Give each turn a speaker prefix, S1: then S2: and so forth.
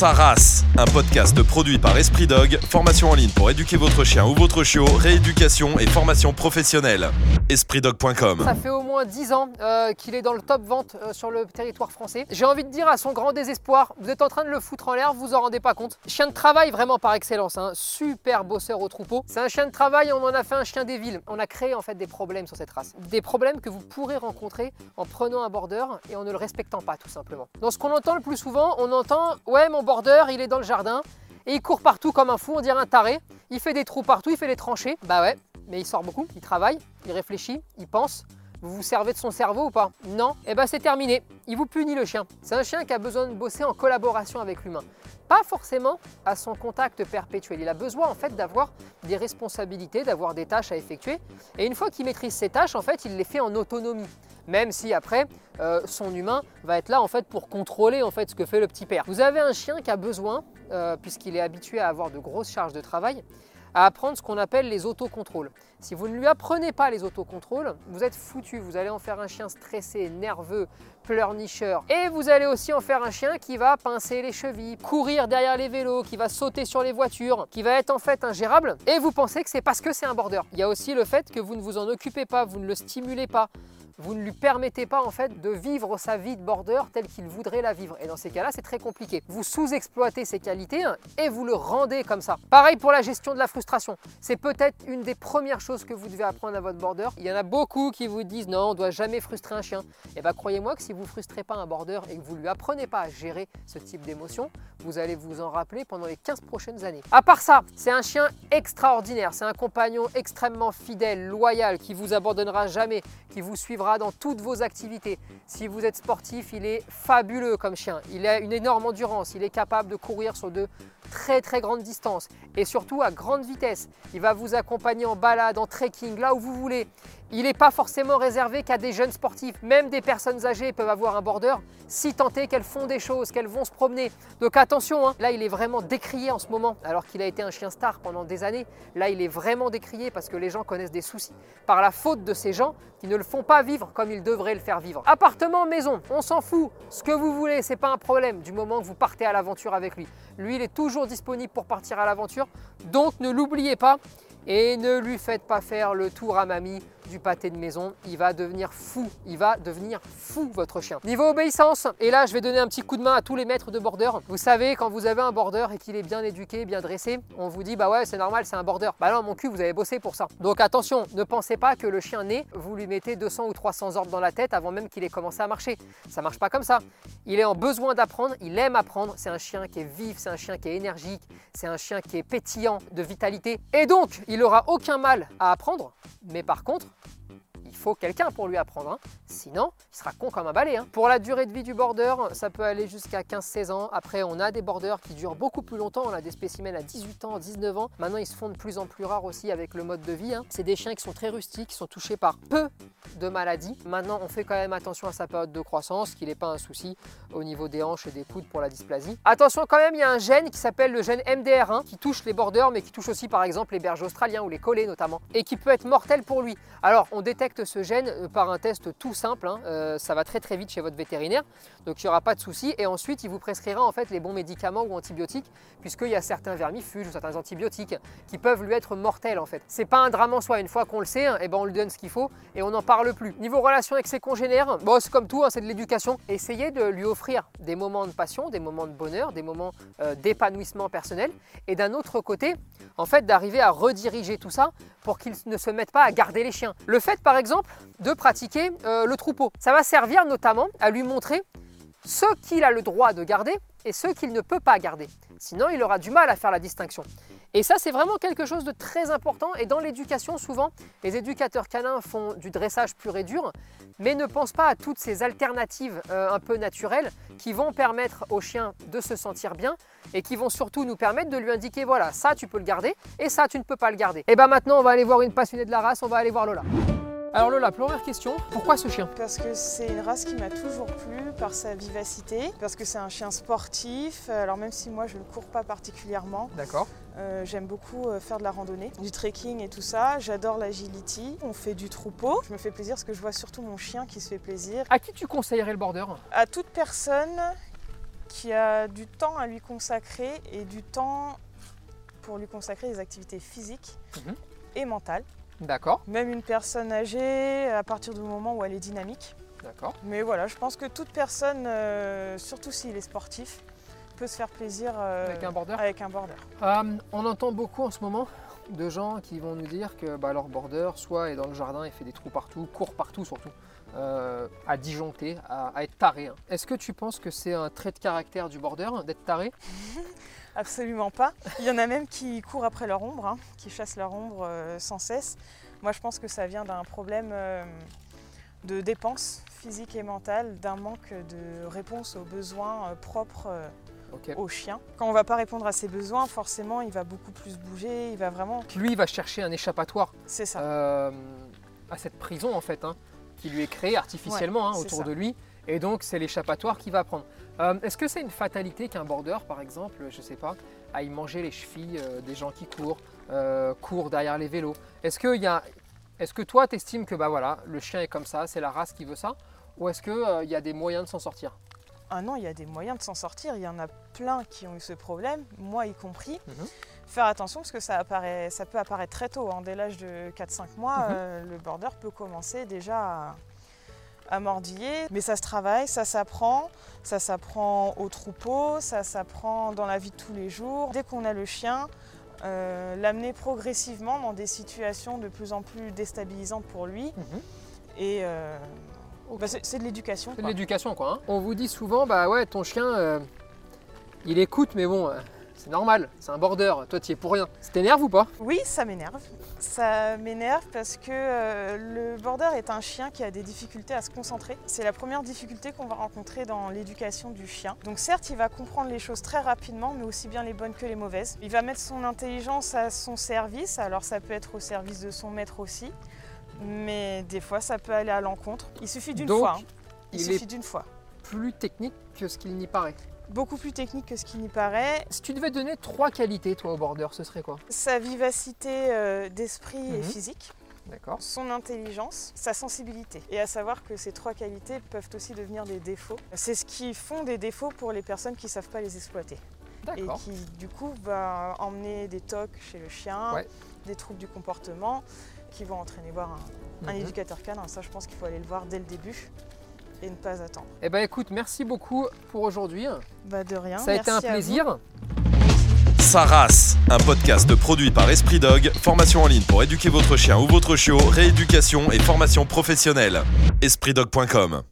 S1: sa race, un podcast produit par Esprit Dog, formation en ligne pour éduquer votre chien ou votre chiot, rééducation et formation professionnelle. EspritDog.com
S2: Ça fait au moins 10 ans euh, qu'il est dans le top vente euh, sur le territoire français. J'ai envie de dire à son grand désespoir, vous êtes en train de le foutre en l'air, vous en rendez pas compte. Chien de travail vraiment par excellence, hein. super bosseur au troupeau. C'est un chien de travail, on en a fait un chien des villes. On a créé en fait des problèmes sur cette race. Des problèmes que vous pourrez rencontrer en prenant un border et en ne le respectant pas tout simplement. Dans ce qu'on entend le plus souvent, on entend ouais mon il est dans le jardin et il court partout comme un fou, on dirait un taré. Il fait des trous partout, il fait des tranchées. Bah ouais, mais il sort beaucoup, il travaille, il réfléchit, il pense. Vous vous servez de son cerveau ou pas Non Eh ben c'est terminé. Il vous punit le chien. C'est un chien qui a besoin de bosser en collaboration avec l'humain. Pas forcément à son contact perpétuel. Il a besoin en fait d'avoir des responsabilités, d'avoir des tâches à effectuer. Et une fois qu'il maîtrise ces tâches, en fait, il les fait en autonomie. Même si après, euh, son humain va être là en fait pour contrôler en fait ce que fait le petit père. Vous avez un chien qui a besoin, euh, puisqu'il est habitué à avoir de grosses charges de travail, à apprendre ce qu'on appelle les autocontrôles. Si vous ne lui apprenez pas les autocontrôles, vous êtes foutu. Vous allez en faire un chien stressé, nerveux, pleurnicheur. Et vous allez aussi en faire un chien qui va pincer les chevilles, courir derrière les vélos, qui va sauter sur les voitures, qui va être en fait ingérable. Et vous pensez que c'est parce que c'est un border. Il y a aussi le fait que vous ne vous en occupez pas, vous ne le stimulez pas vous ne lui permettez pas en fait de vivre sa vie de border telle qu'il voudrait la vivre. Et dans ces cas-là, c'est très compliqué. Vous sous-exploitez ses qualités hein, et vous le rendez comme ça. Pareil pour la gestion de la frustration. C'est peut-être une des premières choses que vous devez apprendre à votre border. Il y en a beaucoup qui vous disent non, on ne doit jamais frustrer un chien. Et eh bien croyez-moi que si vous ne frustrez pas un border et que vous ne lui apprenez pas à gérer ce type d'émotion, vous allez vous en rappeler pendant les 15 prochaines années. À part ça, c'est un chien extraordinaire. C'est un compagnon extrêmement fidèle, loyal, qui vous abandonnera jamais, qui vous suivra dans toutes vos activités. Si vous êtes sportif, il est fabuleux comme chien. Il a une énorme endurance. Il est capable de courir sur de très très grandes distances et surtout à grande vitesse. Il va vous accompagner en balade, en trekking, là où vous voulez. Il n'est pas forcément réservé qu'à des jeunes sportifs. Même des personnes âgées peuvent avoir un border si est qu'elles font des choses, qu'elles vont se promener. Donc attention, hein. là il est vraiment décrié en ce moment, alors qu'il a été un chien star pendant des années. Là il est vraiment décrié parce que les gens connaissent des soucis par la faute de ces gens qui ne le font pas vivre comme ils devraient le faire vivre. Appartement, maison, on s'en fout. Ce que vous voulez, c'est pas un problème du moment que vous partez à l'aventure avec lui. Lui, il est toujours disponible pour partir à l'aventure. Donc ne l'oubliez pas et ne lui faites pas faire le tour à mamie du pâté de maison, il va devenir fou, il va devenir fou votre chien. Niveau obéissance, et là je vais donner un petit coup de main à tous les maîtres de border. Vous savez, quand vous avez un border et qu'il est bien éduqué, bien dressé, on vous dit bah ouais c'est normal, c'est un border. Bah non mon cul, vous avez bossé pour ça. Donc attention, ne pensez pas que le chien né, vous lui mettez 200 ou 300 ordres dans la tête avant même qu'il ait commencé à marcher. Ça marche pas comme ça. Il est en besoin d'apprendre, il aime apprendre, c'est un chien qui est vif, c'est un chien qui est énergique, c'est un chien qui est pétillant de vitalité. Et donc, il aura aucun mal à apprendre, mais par contre, il faut quelqu'un pour lui apprendre. Hein. Sinon, il sera con comme un balai. Hein. Pour la durée de vie du border, ça peut aller jusqu'à 15-16 ans. Après, on a des borders qui durent beaucoup plus longtemps. On a des spécimens à 18 ans, 19 ans. Maintenant, ils se font de plus en plus rares aussi avec le mode de vie. Hein. C'est des chiens qui sont très rustiques, qui sont touchés par peu de maladies. Maintenant, on fait quand même attention à sa période de croissance, qu'il n'est pas un souci au niveau des hanches et des coudes pour la dysplasie. Attention quand même, il y a un gène qui s'appelle le gène MDR1 qui touche les borders, mais qui touche aussi par exemple les bergers australiens ou les collets notamment, et qui peut être mortel pour lui. Alors, on détecte ce gène euh, par un test tout simple. Hein. Euh, ça va très très vite chez votre vétérinaire, donc il n'y aura pas de souci. Et ensuite, il vous prescrira en fait les bons médicaments ou antibiotiques, puisqu'il y a certains vermifuges ou certains antibiotiques qui peuvent lui être mortels en fait. C'est pas un drame en soi. Une fois qu'on le sait, et hein, eh ben on lui donne ce qu'il faut et on n'en parle plus. Niveau relation avec ses congénères, bon, c'est comme tout, hein, c'est de l'éducation. Essayez de lui offrir des moments de passion, des moments de bonheur, des moments euh, d'épanouissement personnel. Et d'un autre côté, en fait, d'arriver à rediriger tout ça pour qu'ils ne se mettent pas à garder les chiens. Le fait, par exemple, de pratiquer euh, le troupeau, ça va servir notamment à lui montrer ce qu'il a le droit de garder et ce qu'il ne peut pas garder. Sinon, il aura du mal à faire la distinction. Et ça, c'est vraiment quelque chose de très important. Et dans l'éducation, souvent, les éducateurs canins font du dressage pur et dur, mais ne pensent pas à toutes ces alternatives euh, un peu naturelles qui vont permettre au chien de se sentir bien et qui vont surtout nous permettre de lui indiquer voilà, ça tu peux le garder et ça tu ne peux pas le garder. Et bien maintenant, on va aller voir une passionnée de la race, on va aller voir Lola. Alors Lola, première question, pourquoi ce chien?
S3: Parce que c'est une race qui m'a toujours plu par sa vivacité, parce que c'est un chien sportif, alors même si moi je ne cours pas particulièrement.
S2: D'accord.
S3: Euh, j'aime beaucoup euh, faire de la randonnée, du trekking et tout ça. J'adore l'agility. On fait du troupeau. Je me fais plaisir parce que je vois surtout mon chien qui se fait plaisir.
S2: À qui tu conseillerais le border?
S3: À toute personne qui a du temps à lui consacrer et du temps pour lui consacrer des activités physiques
S2: Mhm.
S3: et mentales.
S2: D'accord,
S3: Même une personne âgée, à partir du moment où elle est dynamique.
S2: d'accord.
S3: Mais voilà, je pense que toute personne, euh, surtout s'il est sportif, peut se faire plaisir euh,
S2: Avec un border
S3: avec un border.
S2: Euh, on entend beaucoup en ce moment de gens qui vont nous dire que bah, leur border, soit est dans le jardin et fait des trous partout, court partout surtout, euh, à disjoncter, à, à être taré. hein. Est-ce que tu penses que c'est un trait de caractère du border d'être taré?
S3: Absolument pas. Il y en a même qui courent après leur ombre, hein, qui chassent leur ombre euh, sans cesse. Moi, je pense que ça vient d'un problème euh, de dépenses physiques et mentales, d'un manque de réponse aux besoins euh, propres au chien. Quand on ne va pas répondre à ses besoins, forcément, il va beaucoup plus bouger, il va vraiment...
S2: Lui, il va chercher un échappatoire
S3: C'est ça.
S2: euh, à cette prison en fait, hein, qui lui est créée artificiellement hein, autour
S3: ça.
S2: de lui. Et donc, c'est l'échappatoire qu'il va prendre. Euh, Est-ce que c'est une fatalité qu'un border, par exemple, je sais pas, aille manger les chevilles euh, des gens qui courent, euh, courent derrière les vélos? Est-ce que, il y a- est que toi, tu estimes que bah, voilà, le chien est comme ça, c'est la race qui veut ça? Ou est-ce qu'il y a des moyens de s'en sortir?
S3: Ah non, il y a des moyens de s'en sortir. Il y en a plein qui ont eu ce problème, moi y compris.
S2: Mhm.
S3: Faire attention parce que ça, apparaît, ça peut apparaître très tôt. hein. Dès l'âge de 4-5 mois,
S2: Mhm.
S3: euh, le border peut commencer déjà à, à. Mais ça se travaille, ça s'apprend. Ça s'apprend au troupeau, ça s'apprend dans la vie de tous les jours. Dès qu'on a le chien, euh, l'amener progressivement dans des situations de plus en plus déstabilisantes pour lui.
S2: Mhm.
S3: Et euh, bah, c'est de l'éducation.
S2: C'est de l'éducation, quoi. hein. On vous dit souvent, bah ouais, ton chien, euh, il écoute, mais bon, c'est normal, c'est un border. Toi, tu es pour rien. Ça t'énerve ou pas?
S3: Oui, ça m'énerve. Ça m'énerve parce que euh, le border est un chien qui a des difficultés à se concentrer. C'est la première difficulté qu'on va rencontrer dans l'éducation du chien. Donc certes, il va comprendre les choses très rapidement, mais aussi bien les bonnes que les mauvaises. Il va mettre son intelligence à son service, alors ça peut être au service de son maître aussi. Mais des fois, ça peut aller à l'encontre. Il suffit d'une fois. hein. Il,
S2: il
S3: suffit d'une fois.
S2: plus technique que ce qu'il n'y paraît.
S3: Beaucoup plus technique que ce qui n'y paraît.
S2: Si tu devais donner trois qualités, toi, au border, ce serait quoi?
S3: Sa vivacité euh, d'esprit et
S2: Mhm.
S3: physique.
S2: D'accord.
S3: son intelligence, sa sensibilité. Et à savoir que ces trois qualités peuvent aussi devenir des défauts. C'est ce qui font des défauts pour les personnes qui ne savent pas les exploiter. Et qui du coup va emmener des tocs chez le chien,
S2: Ouais.
S3: des troubles du comportement, qui vont entraîner voir un, un
S2: Mhm.
S3: éducateur canin. Ça je pense qu'il faut aller le voir dès le début et ne pas attendre.
S2: Eh ben écoute, merci beaucoup pour aujourd'hui.
S3: Bah de rien.
S2: Ça a été un plaisir.
S1: Sa race, un podcast produit par Esprit Dog, formation en ligne pour éduquer votre chien ou votre chiot, rééducation et formation professionnelle. EspritDog.com